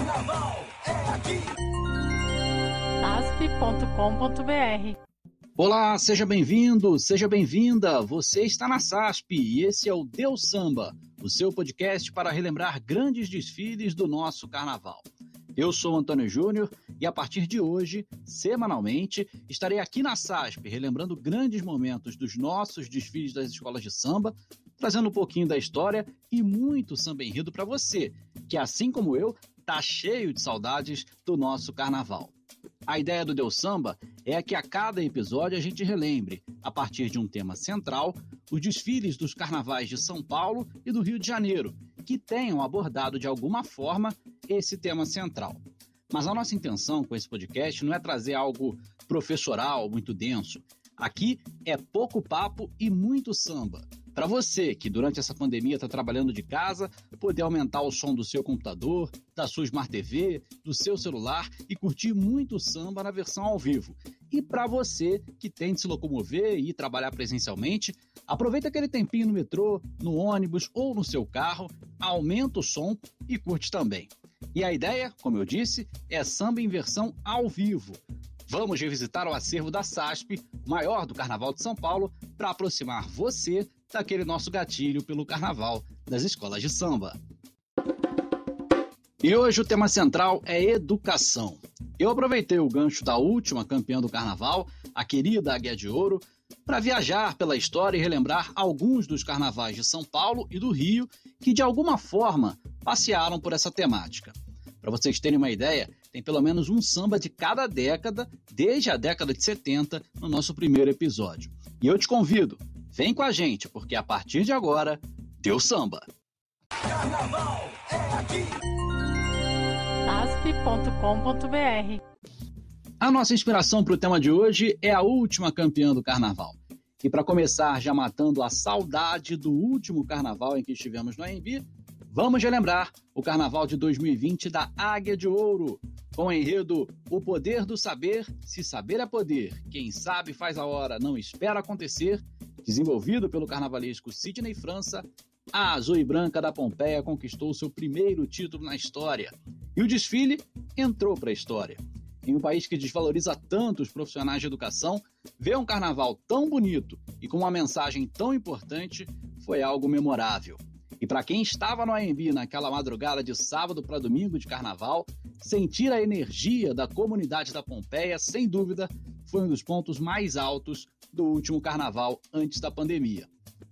Carnaval é aqui. asp.com.br Olá, seja bem-vindo, seja bem-vinda. Você está na SASP e esse é o Deus Samba, o seu podcast para relembrar grandes desfiles do nosso carnaval. Eu sou Antônio Júnior e a partir de hoje, semanalmente, estarei aqui na SASP relembrando grandes momentos dos nossos desfiles das escolas de samba, trazendo um pouquinho da história e muito samba enredo para você, que assim como eu, tá cheio de saudades do nosso carnaval. A ideia do Deus Samba é que a cada episódio a gente relembre, a partir de um tema central, os desfiles dos carnavais de São Paulo e do Rio de Janeiro, que tenham abordado de alguma forma esse tema central. Mas a nossa intenção com esse podcast não é trazer algo professoral muito denso. Aqui é pouco papo e muito samba. Para você que durante essa pandemia está trabalhando de casa, poder aumentar o som do seu computador, da sua Smart TV, do seu celular e curtir muito samba na versão ao vivo. E para você que tem de se locomover e trabalhar presencialmente, aproveita aquele tempinho no metrô, no ônibus ou no seu carro, aumenta o som e curte também. E a ideia, como eu disse, é samba em versão ao vivo. Vamos revisitar o acervo da SASP, maior do Carnaval de São Paulo, para aproximar você daquele nosso gatilho pelo Carnaval das escolas de samba. E hoje o tema central é educação. Eu aproveitei o gancho da última campeã do Carnaval, a querida Águia de Ouro, para viajar pela história e relembrar alguns dos carnavais de São Paulo e do Rio que de alguma forma passearam por essa temática. Para vocês terem uma ideia, tem pelo menos um samba de cada década, desde a década de 70, no nosso primeiro episódio. E eu te convido, vem com a gente, porque a partir de agora, deu samba! Carnaval é aqui. asp.com.br A nossa inspiração para o tema de hoje é a última campeã do carnaval. E para começar já matando a saudade do último carnaval em que estivemos no AMB, vamos relembrar o carnaval de 2020 da Águia de Ouro, com o enredo O Poder do Saber, se saber é poder, quem sabe faz a hora, não espera acontecer, desenvolvido pelo carnavalesco Sidney França, a Azul e Branca da Pompeia conquistou seu primeiro título na história. E o desfile entrou para a história. Em um país que desvaloriza tanto os profissionais de educação, ver um carnaval tão bonito e com uma mensagem tão importante foi algo memorável. E para quem estava no AMB naquela madrugada de sábado para domingo de carnaval, sentir a energia da comunidade da Pompeia, sem dúvida, foi um dos pontos mais altos do último carnaval antes da pandemia.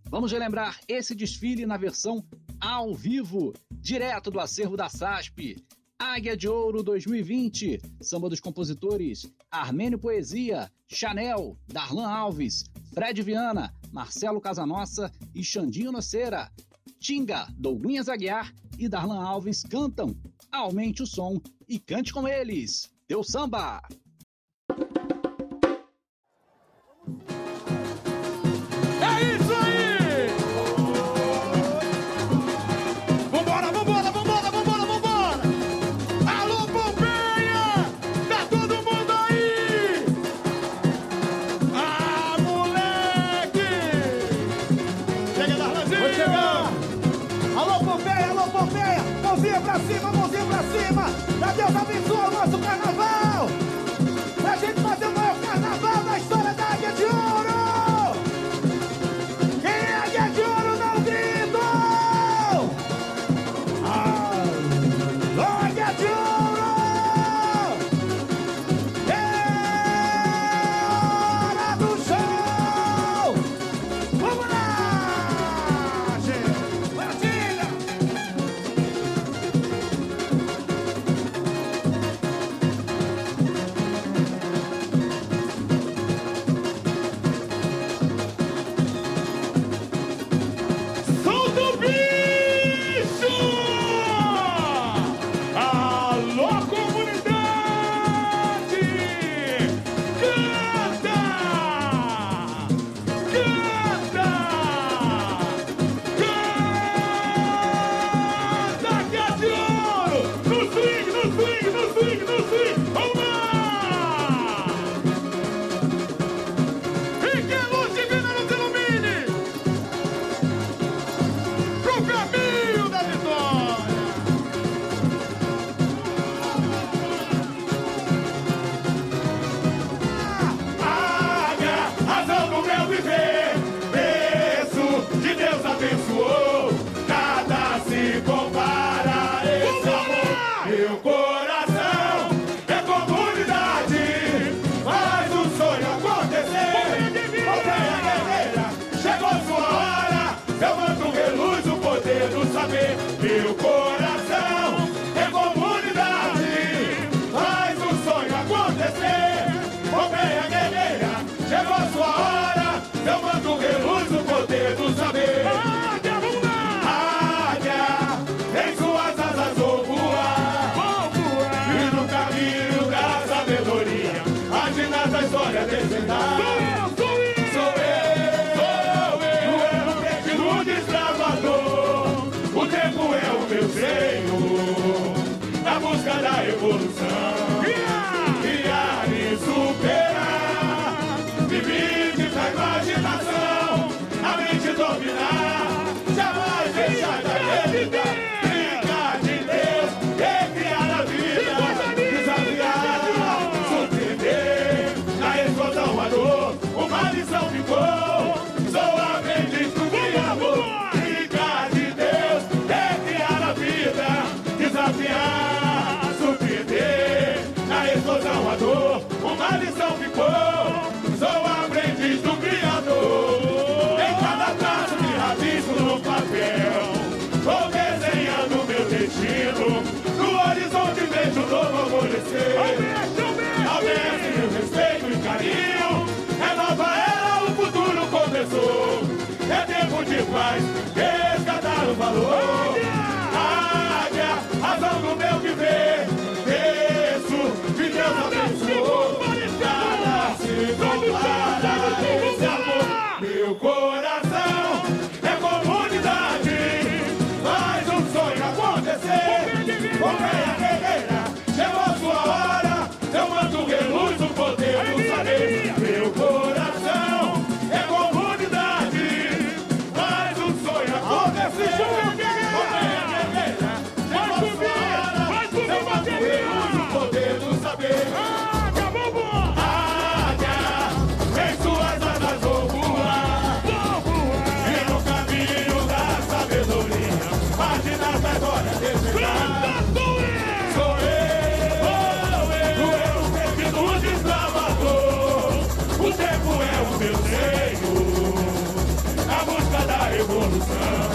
Vamos relembrar esse desfile na versão ao vivo, direto do acervo da SASP. Águia de Ouro 2020, samba dos compositores Armênio Poesia, Chanel, Darlan Alves, Fred Viana, Marcelo Casanossa e Xandinho Noceira. Tinga, Douglinhas Aguiar e Darlan Alves cantam. Aumente o som e cante com eles. Deu samba! Cima, mãozinha pra cima! Pra Deus abençoe o nosso carnaval! Alô, águia, razão do meu viver. revolução.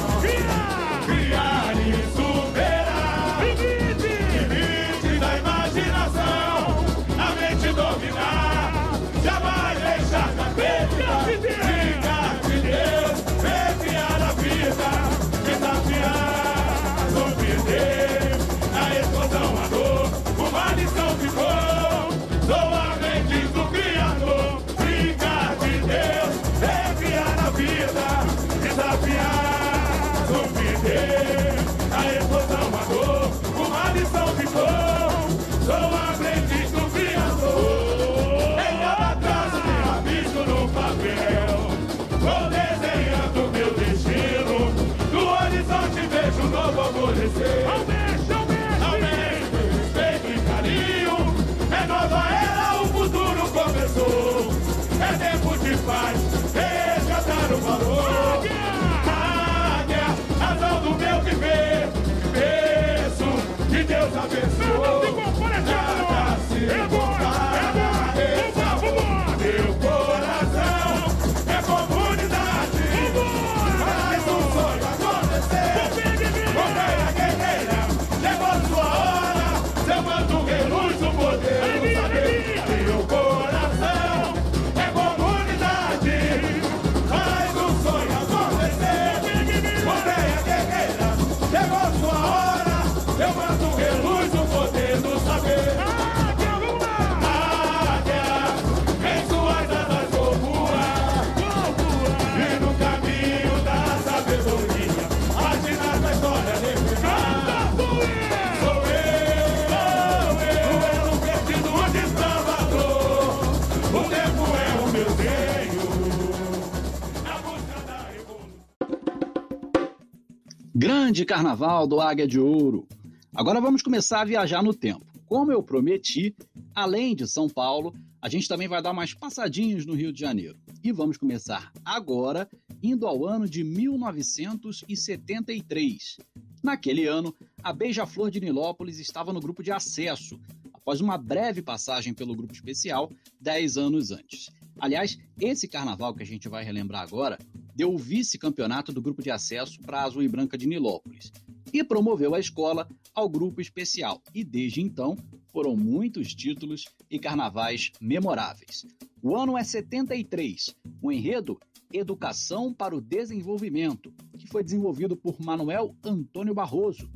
grande carnaval do Águia de Ouro. Agora vamos começar a viajar no tempo. Como eu prometi, além de São Paulo, a gente também vai dar mais passadinhas no Rio de Janeiro. E vamos começar agora, indo ao ano de 1973. Naquele ano, a Beija-Flor de Nilópolis estava no grupo de acesso, após uma breve passagem pelo grupo especial, 10 anos antes. Aliás, esse carnaval que a gente vai relembrar agora deu o vice-campeonato do grupo de acesso para Azul e Branca de Nilópolis e promoveu a escola ao grupo especial. E desde então foram muitos títulos e carnavais memoráveis. O ano é 73. O enredo Educação para o Desenvolvimento, que foi desenvolvido por Manuel Antônio Barroso.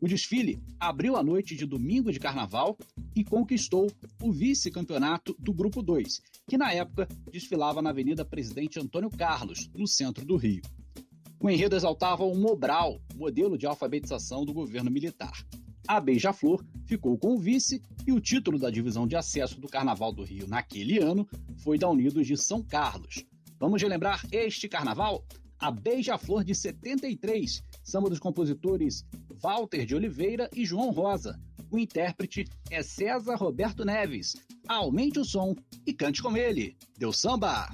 O desfile abriu a noite de domingo de carnaval e conquistou o vice-campeonato do Grupo 2, que na época desfilava na Avenida Presidente Antônio Carlos, no centro do Rio. O enredo exaltava o Mobral, modelo de alfabetização do governo militar. A Beija-Flor ficou com o vice e o título da divisão de acesso do Carnaval do Rio naquele ano foi da Unidos de São Carlos. Vamos relembrar este carnaval? A Beija-Flor de 73, samba dos compositores Walter de Oliveira e João Rosa. O intérprete é César Roberto Neves. Aumente o som e cante com ele. Deu samba!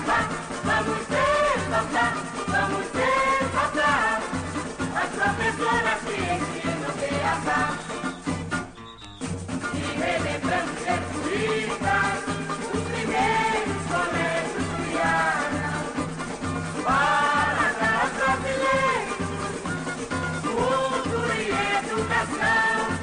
Beabá. Vamos exaltar, vamos exaltar as professoras que ensinam Beabá. E relembrando jesuítas, os primeiros colégios criaram para aos brasileiros cultura e educação.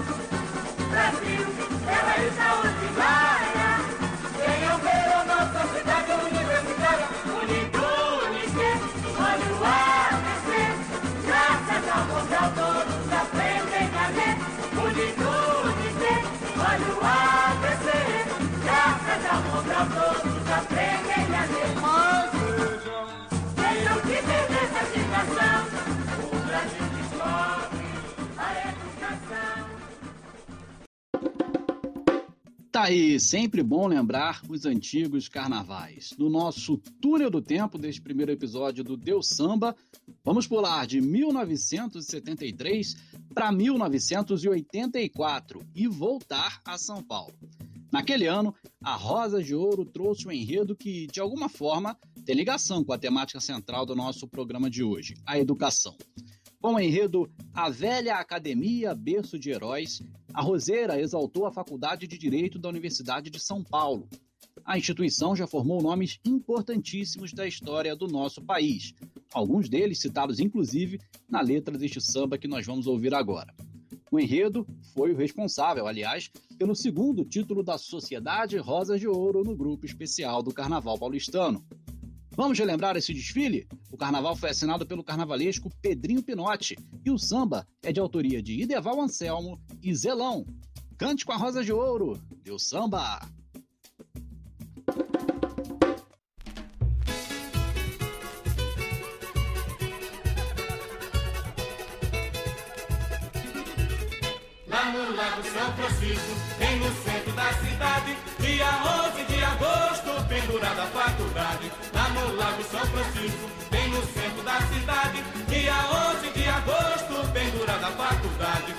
Tá aí, sempre bom lembrar os antigos carnavais. No nosso túnel do tempo deste primeiro episódio do Deus Samba, vamos pular de 1973 para 1984 e voltar a São Paulo. Naquele ano, a Rosa de Ouro trouxe um enredo que, de alguma forma, tem ligação com a temática central do nosso programa de hoje, a educação. Com o enredo A Velha Academia Berço de Heróis, a Roseira exaltou a Faculdade de Direito da Universidade de São Paulo. A instituição já formou nomes importantíssimos da história do nosso país, alguns deles citados inclusive na letra deste samba que nós vamos ouvir agora. O enredo foi o responsável, aliás, pelo segundo título da Sociedade Rosas de Ouro no grupo especial do Carnaval Paulistano. Vamos relembrar esse desfile? O carnaval foi assinado pelo carnavalesco Pedrinho Pinotti e o samba é de autoria de Ideval Anselmo e Zelão. Cante com a Rosa de Ouro, deu samba! Lago São Francisco, bem no centro da cidade. Dia 11 de agosto, pendurada a faculdade. Lá no Lago São Francisco, bem no centro da cidade. Dia 11 de agosto, pendurada a faculdade.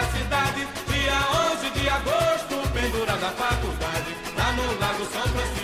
Da cidade. Dia 11 de agosto, pendurada a faculdade. Lá no Lago São Francisco,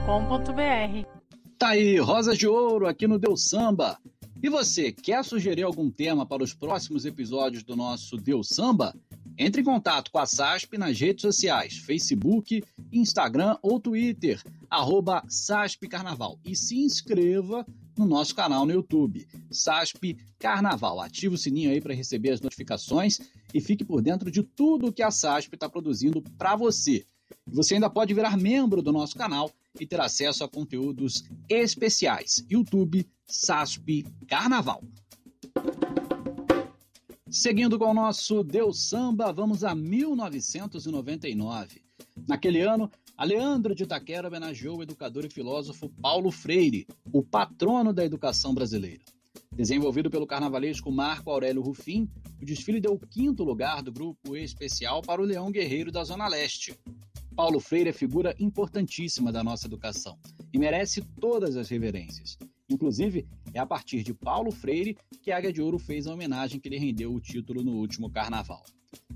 asp.com.br Tá aí, Rosas de Ouro aqui no Deus Samba. E você, quer sugerir algum tema para os próximos episódios do nosso Deus Samba? Entre em contato com a SASP nas redes sociais, Facebook, Instagram ou Twitter, arroba SASP Carnaval. E se inscreva no nosso canal no YouTube, SASP Carnaval. Ative o sininho aí para receber as notificações e fique por dentro de tudo que a SASP está produzindo para você. Você ainda pode virar membro do nosso canal e ter acesso a conteúdos especiais. YouTube SASP Carnaval. Seguindo com o nosso Deus Samba, vamos a 1999. Naquele ano, a Leandro de Itaquera homenageou o educador e filósofo Paulo Freire, o patrono da educação brasileira. Desenvolvido pelo carnavalesco Marco Aurélio Rufim, o desfile deu o quinto lugar do grupo especial para o Leão Guerreiro da Zona Leste. Paulo Freire é figura importantíssima da nossa educação e merece todas as reverências. Inclusive, é a partir de Paulo Freire que a Águia de Ouro fez a homenagem que lhe rendeu o título no último carnaval.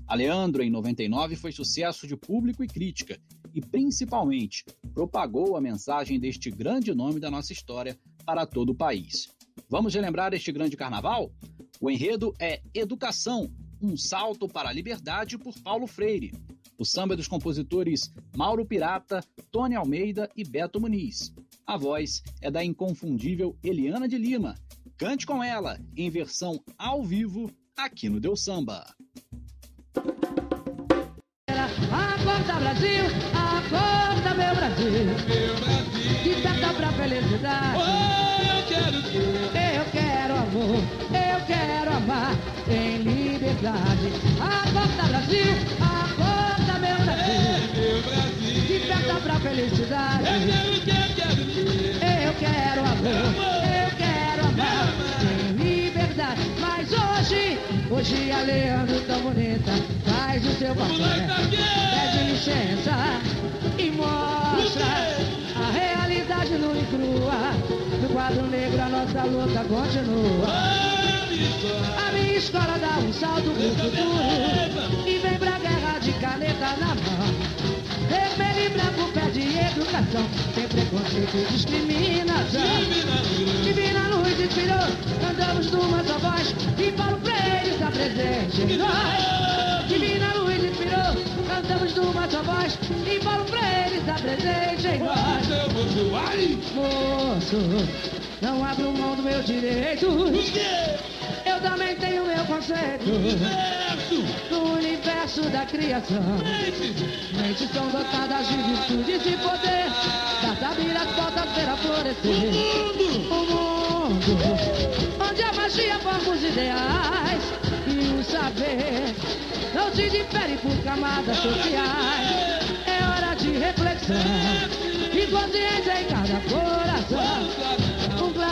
A Leandro, em 99, foi sucesso de público e crítica e, principalmente, propagou a mensagem deste grande nome da nossa história para todo o país. Vamos relembrar este grande carnaval? O enredo é Educação, Um Salto para a Liberdade por Paulo Freire. O samba é dos compositores Mauro Pirata, Tony Almeida e Beto Muniz. A voz é da inconfundível Eliana de Lima. Cante com ela, em versão ao vivo, aqui no Deus Samba. Acorda Brasil, acorda meu Brasil. Meu Brasil. Desperta pra felicidade. Oh, eu quero ser. Eu quero amor, eu quero amar em liberdade. Acorda Brasil, acorda meu Brasil. Desperta pra felicidade. Eu quero, quero, quero ser. Eu quero amor, eu quero amar liberdade. Mas hoje, hoje a Leandro tão bonita faz o seu papel. Pede licença e mostra a realidade nua e crua. No quadro negro a nossa luta continua. A minha escola dá um salto pro futuro e vem pra guerra de caneta na mão. Vermelho e branco pede educação, sem preconceito e discriminação. Divina luz inspirou, cantamos numa só voz e Paulo Freire está presente em nós. Divina luz inspirou, cantamos numa só voz e Paulo Freire está presente em nós. Moço, não abro mão do meu direito. Eu também tenho meu conceito no universo da criação. Mentes são dotadas de virtudes e poder. Das sabidas portas para florescer. O mundo onde a magia forma os ideais e o saber não se difere por camadas sociais. É hora de reflexão e consciência em cada coração.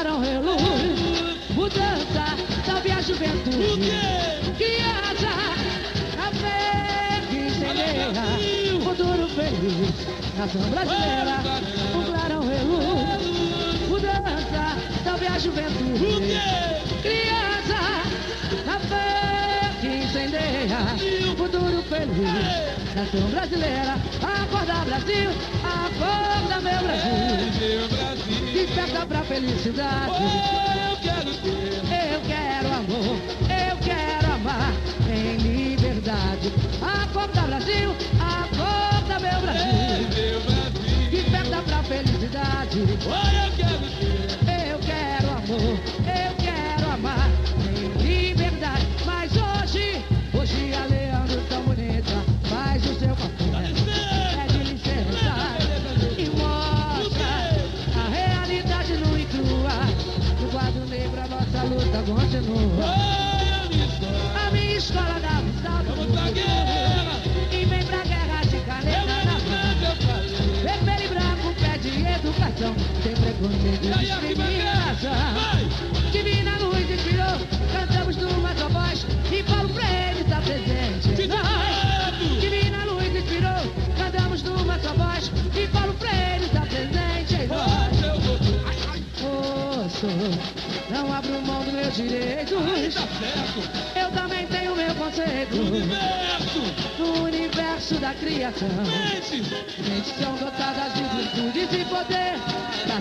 Clarão reluz, mudança, salve a juventude. Criança, a fé que incendeia, futuro feliz, nação brasileira. Um clarão reluz, mudança, salve a juventude. Criança, a fé que incendeia, futuro feliz, nação brasileira. Acorda Brasil, acorda meu Brasil, Meu Brasil. Desperta pra felicidade. Oh, eu quero ser. Eu quero amor, eu quero amar em liberdade. Acorda Brasil, acorda meu Brasil. Meu Brasil. Desperta pra felicidade. Oh, eu quero ser. Escola um salto Vamos pra guerra. E vem pra guerra de caneta na mão. Vermelho e branco pede educação. Sem preconceito E discriminação mão do meu direito ai, tá certo. Eu também tenho meu conceito. Universo. No universo da criação. Gente. Mentes são dotadas de virtudes e poder.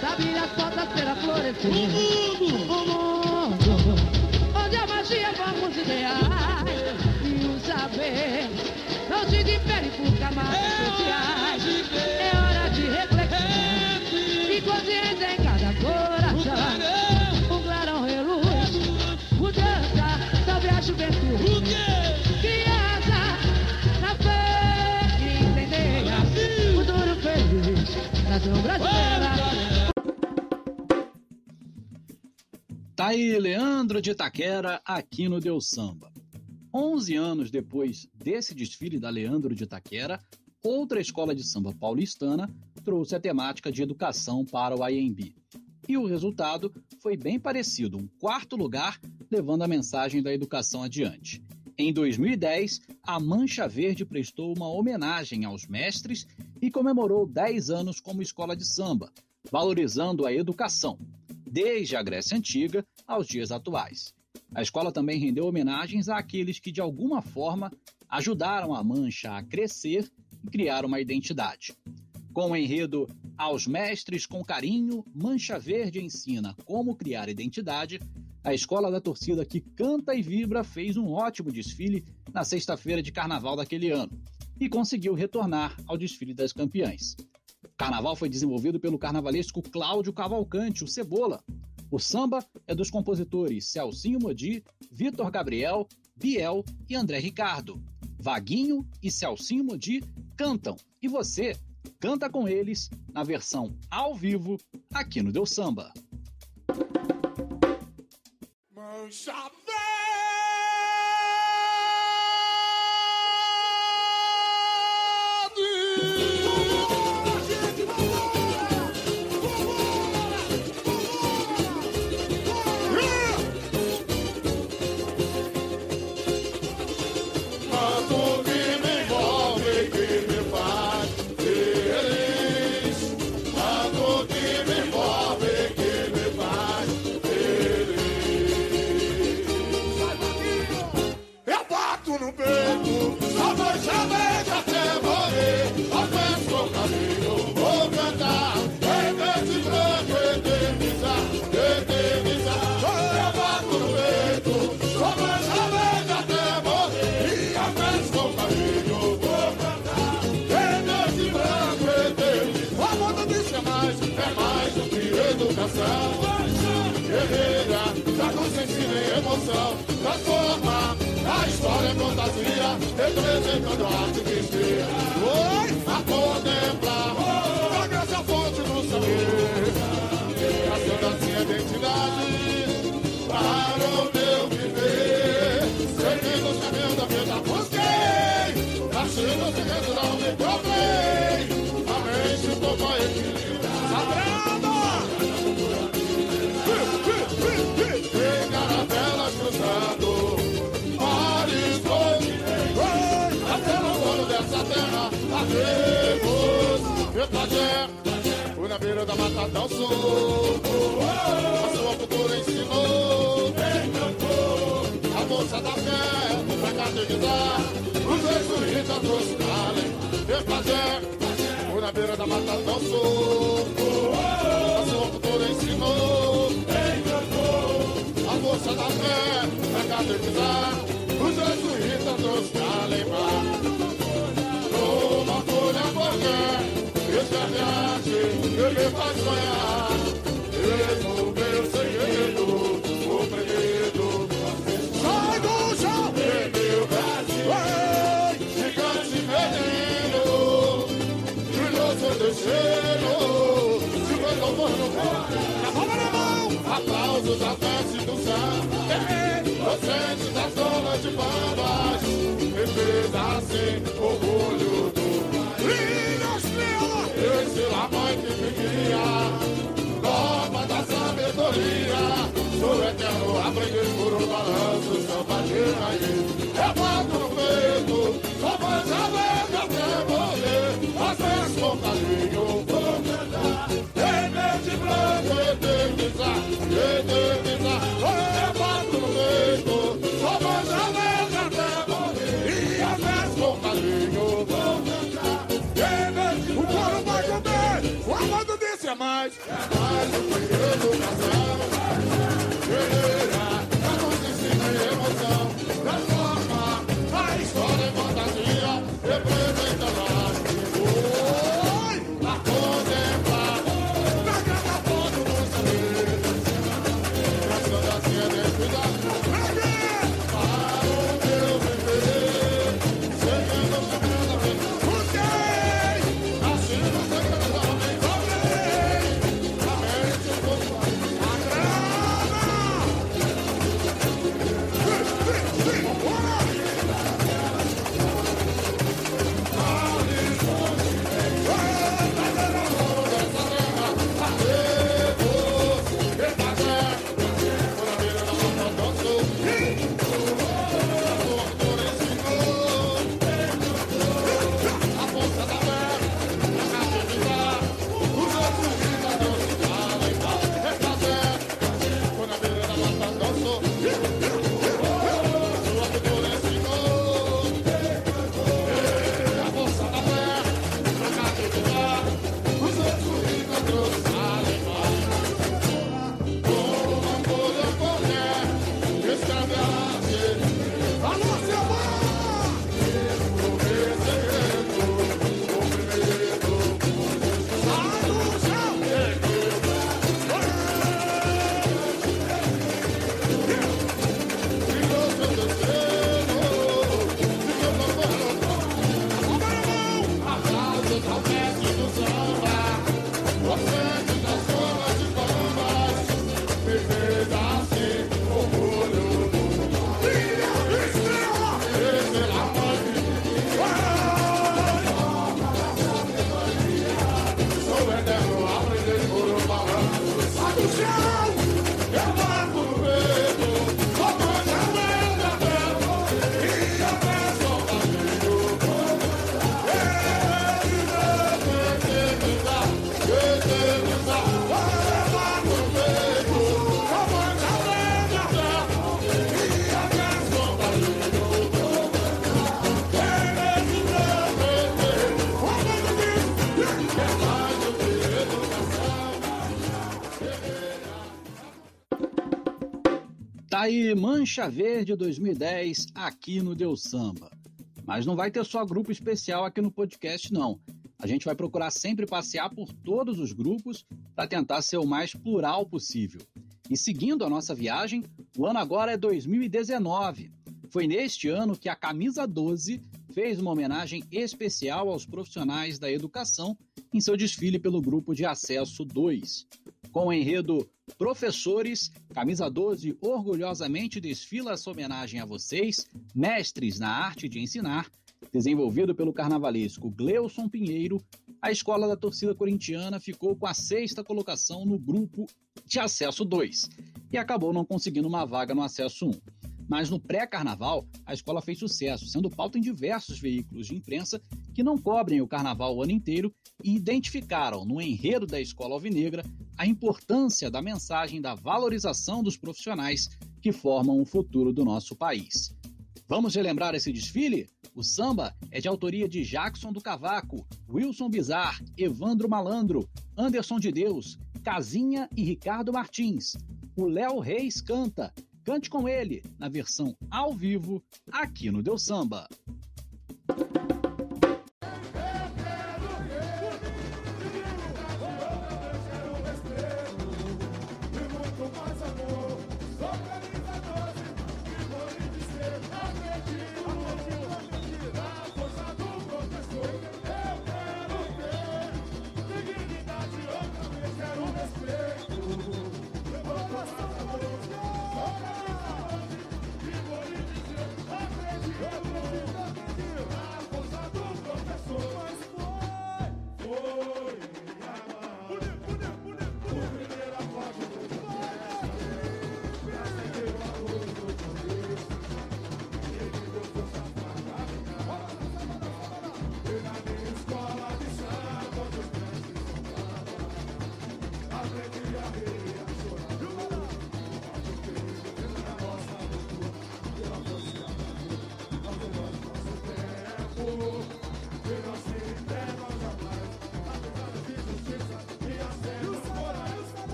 Pra abrir as portas para florescer. O mundo. O mundo. Onde a magia forma os ideais. E o saber Não se difere por camadas sociais. É hora Tá aí Leandro de Itaquera aqui no Deus Samba. 11 anos depois desse desfile da Leandro de Itaquera, outra escola de samba paulistana trouxe a temática de educação para o IMB. E o resultado foi bem parecido, um quarto lugar levando a mensagem da educação adiante. Em 2010, a Mancha Verde prestou uma homenagem aos mestres e comemorou 10 anos como escola de samba, valorizando a educação, desde a Grécia Antiga aos dias atuais. A escola também rendeu homenagens àqueles que, de alguma forma, ajudaram a Mancha a crescer e criar uma identidade. Com o enredo Aos Mestres com Carinho, Mancha Verde ensina como criar identidade, a escola da torcida que canta e vibra fez um ótimo desfile na sexta-feira de carnaval daquele ano e conseguiu retornar ao desfile das campeãs. O carnaval foi desenvolvido pelo carnavalesco Cláudio Cavalcante, o Cebola. O samba é dos compositores Celcinho Modi, Vitor Gabriel, Biel e André Ricardo. Vaguinho e Celcinho Modi cantam e você canta com eles na versão ao vivo aqui no Deus Samba. Em emoção, transforma a história em fantasia, representando a arte que inspira. A contemplar, a graça fonte do saber, mata dançou A sua cultura ensinou. A moça da fé Pra catequizar. Os jesuítas trouxe Kalen Repagé Fui na beira da mata dançou A sua cultura ensinou. A força da fé pra catequizar. Os jesuítas dos Calemar. Numa folha qualquer, escreve que me faz sonhar. Mesmo meu segredo, oprimido. Sai do chão, meu Brasil. Ei, gigante menino, brilhou seu destino. Se foi louvor no corpo, na palma na mão. Aplausos à festa do samba Docentes das zonas de bambas Defesa assim, orgulho do Brilha estrela Esse lá mãe que guia Norma da sabedoria. Sou eterno aprendiz por um balanço Samba de raiz É bato no peito Só vai saber É mais do que educação Tá aí Mancha Verde 2010 aqui no Deus Samba. Mas não vai ter só grupo especial aqui no podcast, não. A gente vai procurar sempre passear por todos os grupos para tentar ser o mais plural possível. E seguindo a nossa viagem, o ano agora é 2019. Foi neste ano que a Camisa 12 fez uma homenagem especial aos profissionais da educação em seu desfile pelo grupo de acesso 2. Com o enredo Professores, Camisa 12 orgulhosamente desfila essa homenagem a vocês, mestres na arte de ensinar, desenvolvido pelo carnavalesco Gleuson Pinheiro, a escola da torcida corintiana ficou com a sexta colocação no grupo de acesso 2 e acabou não conseguindo uma vaga no acesso 1. Mas no pré-carnaval, a escola fez sucesso, sendo pauta em diversos veículos de imprensa que não cobrem o carnaval o ano inteiro e identificaram no enredo da escola alvinegra a importância da mensagem da valorização dos profissionais que formam o futuro do nosso país. Vamos relembrar esse desfile? O samba é de autoria de Jackson do Cavaco, Wilson Bizar, Evandro Malandro, Anderson de Deus, Casinha e Ricardo Martins. O Léo Reis canta. Cante com ele, na versão ao vivo, aqui no Deus Samba.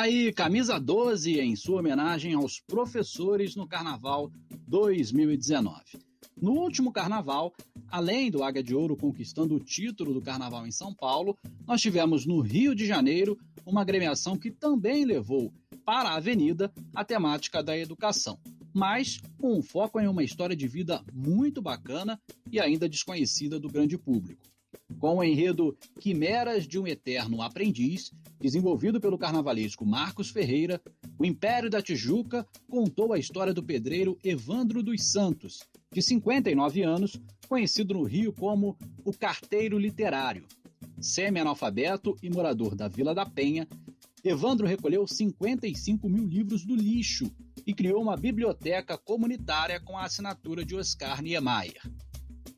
Aí, camisa 12 em sua homenagem aos professores no Carnaval 2019. No último Carnaval, além do Águia de Ouro conquistando o título do Carnaval em São Paulo, nós tivemos no Rio de Janeiro uma agremiação que também levou para a Avenida a temática da educação, mas com um foco em uma história de vida muito bacana e ainda desconhecida do grande público. Com o enredo Quimeras de um Eterno Aprendiz, desenvolvido pelo carnavalesco Marcos Ferreira, o Império da Tijuca contou a história do pedreiro Evandro dos Santos, de 59 anos, conhecido no Rio como o Carteiro Literário. Semi-analfabeto e morador da Vila da Penha, Evandro recolheu 55 mil livros do lixo e criou uma biblioteca comunitária com a assinatura de Oscar Niemeyer.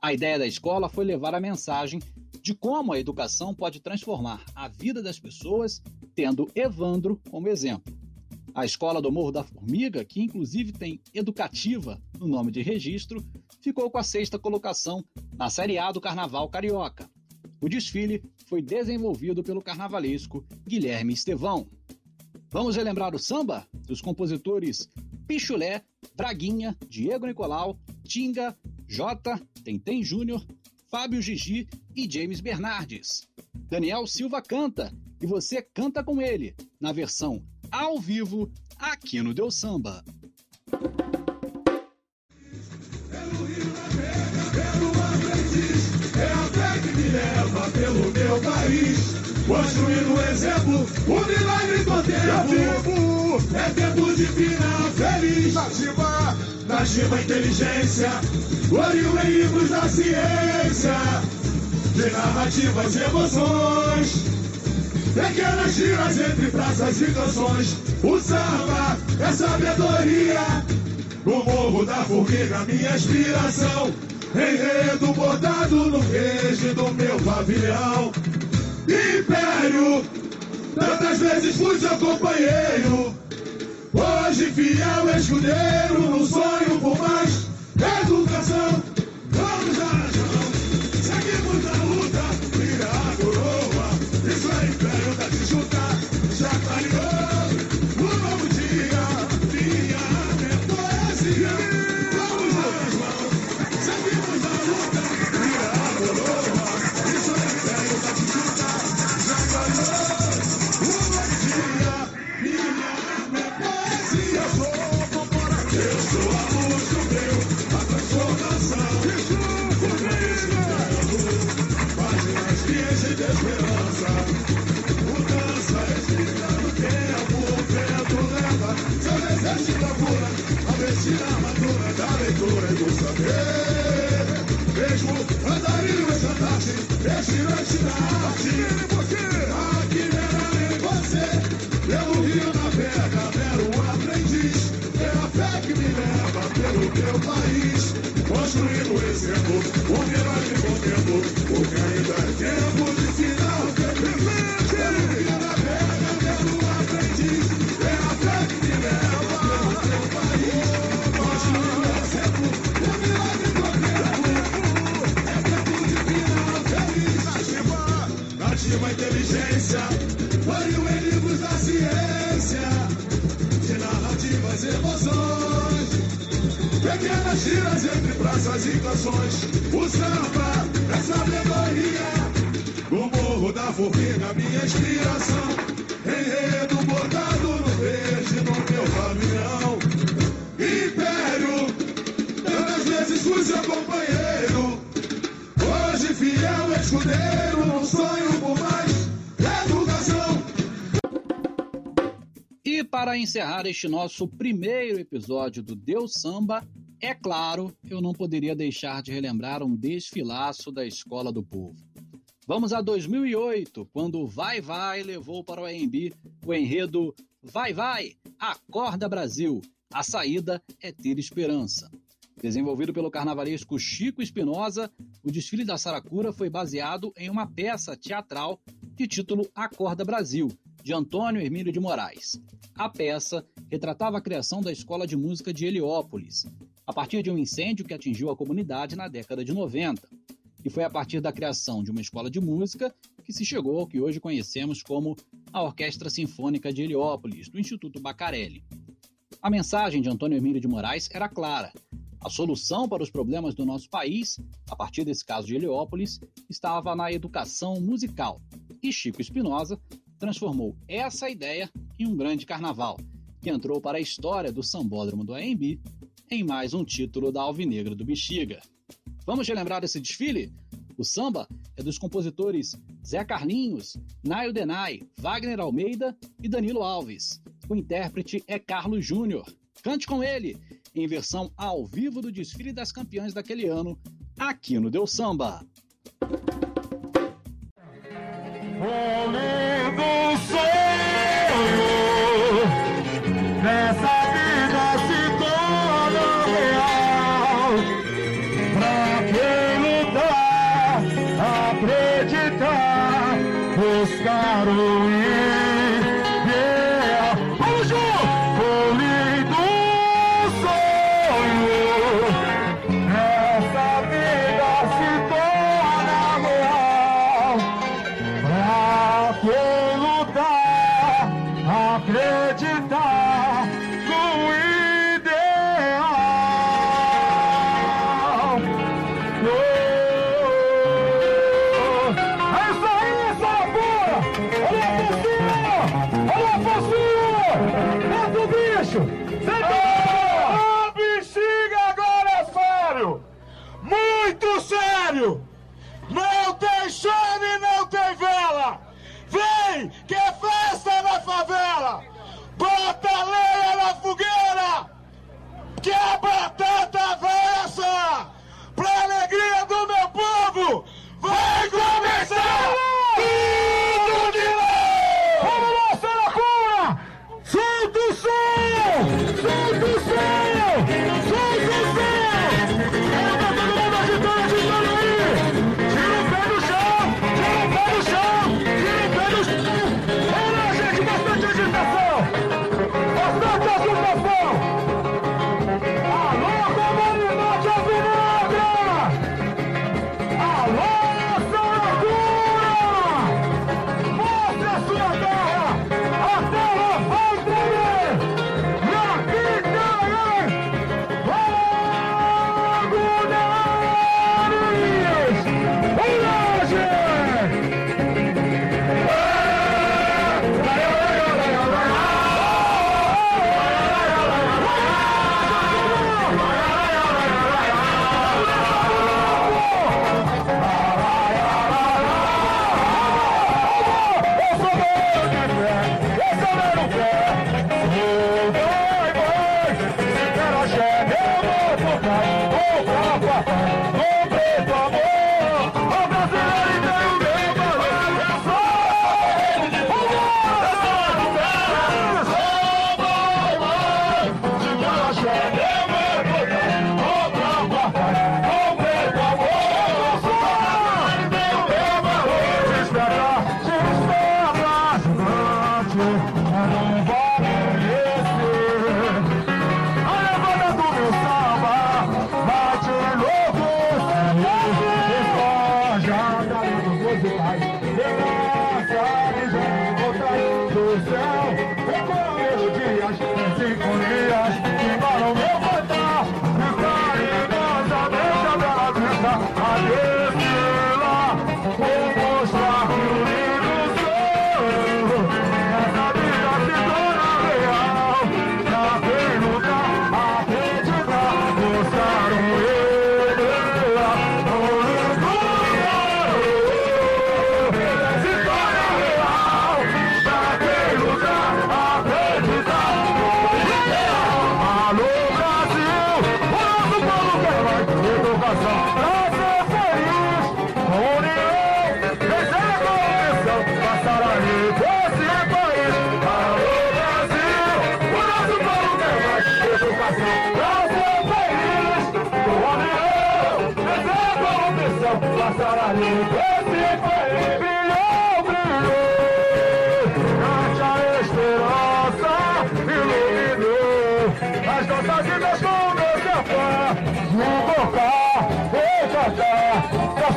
A ideia da escola foi levar a mensagem de como a educação pode transformar a vida das pessoas, tendo Evandro como exemplo. A escola do Morro da Formiga, que inclusive tem educativa no nome de registro, ficou com a sexta colocação na Série A do Carnaval Carioca. O desfile foi desenvolvido pelo carnavalesco Guilherme Estevão. Vamos relembrar o samba dos compositores Pichulé, Braguinha, Diego Nicolau, Tinga, Jota, Tentem Júnior, Fábio Gigi e James Bernardes. Daniel Silva canta e você canta com ele, na versão ao vivo, aqui no Deu Samba. Meu país. Construindo um exemplo, o milagre do tempo. É tempo de final feliz. Nativa, nativa inteligência. Glória em livros da ciência. De narrativas e emoções. Pequenas giras entre praças e canções. O samba é sabedoria. No morro da formiga, minha inspiração. Enredo bordado no verde do meu pavilhão. Império, tantas vezes fui seu companheiro. Hoje fiel escudeiro, no sonho por mais educação. Encerrar este nosso primeiro episódio do Deus Samba, é claro, eu não poderia deixar de relembrar um desfilaço da Escola do Povo. Vamos a 2008, quando o Vai Vai levou para o AMB o enredo Vai Vai, Acorda Brasil, a saída é ter esperança. Desenvolvido pelo carnavalesco Chico Espinosa, o desfile da Saracura foi baseado em uma peça teatral de título Acorda Brasil, de Antônio Hermílio de Moraes. A peça retratava a criação da Escola de Música de Heliópolis, a partir de um incêndio que atingiu a comunidade na década de 90. E foi a partir da criação de uma escola de música que se chegou ao que hoje conhecemos como a Orquestra Sinfônica de Heliópolis, do Instituto Bacarelli. A mensagem de Antônio Emílio de Moraes era clara. A solução para os problemas do nosso país, a partir desse caso de Heliópolis, estava na educação musical. E Chico Espinosa transformou essa ideia em um grande carnaval, que entrou para a história do sambódromo do AMB em mais um título da Alvinegra do Bexiga. Vamos relembrar desse desfile? O samba é dos compositores Zé Carlinhos, Nayo Denai, Wagner Almeida e Danilo Alves. O intérprete é Carlos Júnior. Cante com ele, em versão ao vivo do desfile das campeãs daquele ano, aqui no Deu Samba. One the sun. Não tem chame, não tem vela. Vem, que é festa na favela. Bota lenha na fogueira. Que a batata vai assar. Pra alegria do meu povo.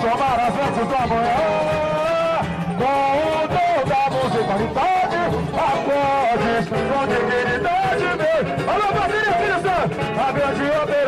somar as antes da manhã Com o dom da musicalidade Acordes com dignidade, Alô, Brasília, Filho Santo, a grande obra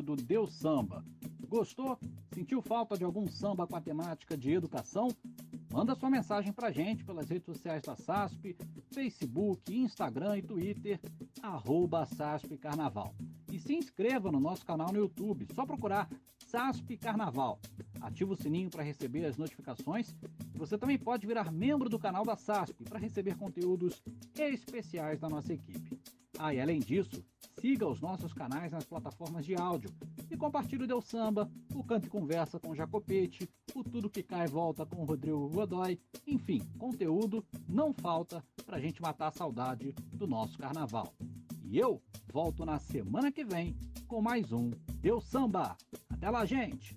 do Deus Samba. Gostou? Sentiu falta de algum samba com a temática de educação? Manda sua mensagem pra gente pelas redes sociais da SASP, Facebook, Instagram e Twitter, arroba SASP Carnaval. E se inscreva no nosso canal no YouTube, só procurar SASP Carnaval. Ativa o sininho para receber as notificações. Você também pode virar membro do canal da SASP para receber conteúdos especiais da nossa equipe. Ah, e além disso, siga os nossos canais nas plataformas de áudio e compartilhe o Deu Samba, o Canto e Conversa com o Jacopete, o Tudo Que Cai Volta com o Rodrigo Godoy. Enfim, conteúdo não falta pra gente matar a saudade do nosso carnaval. E eu volto na semana que vem com mais um Deu Samba. Até lá, gente!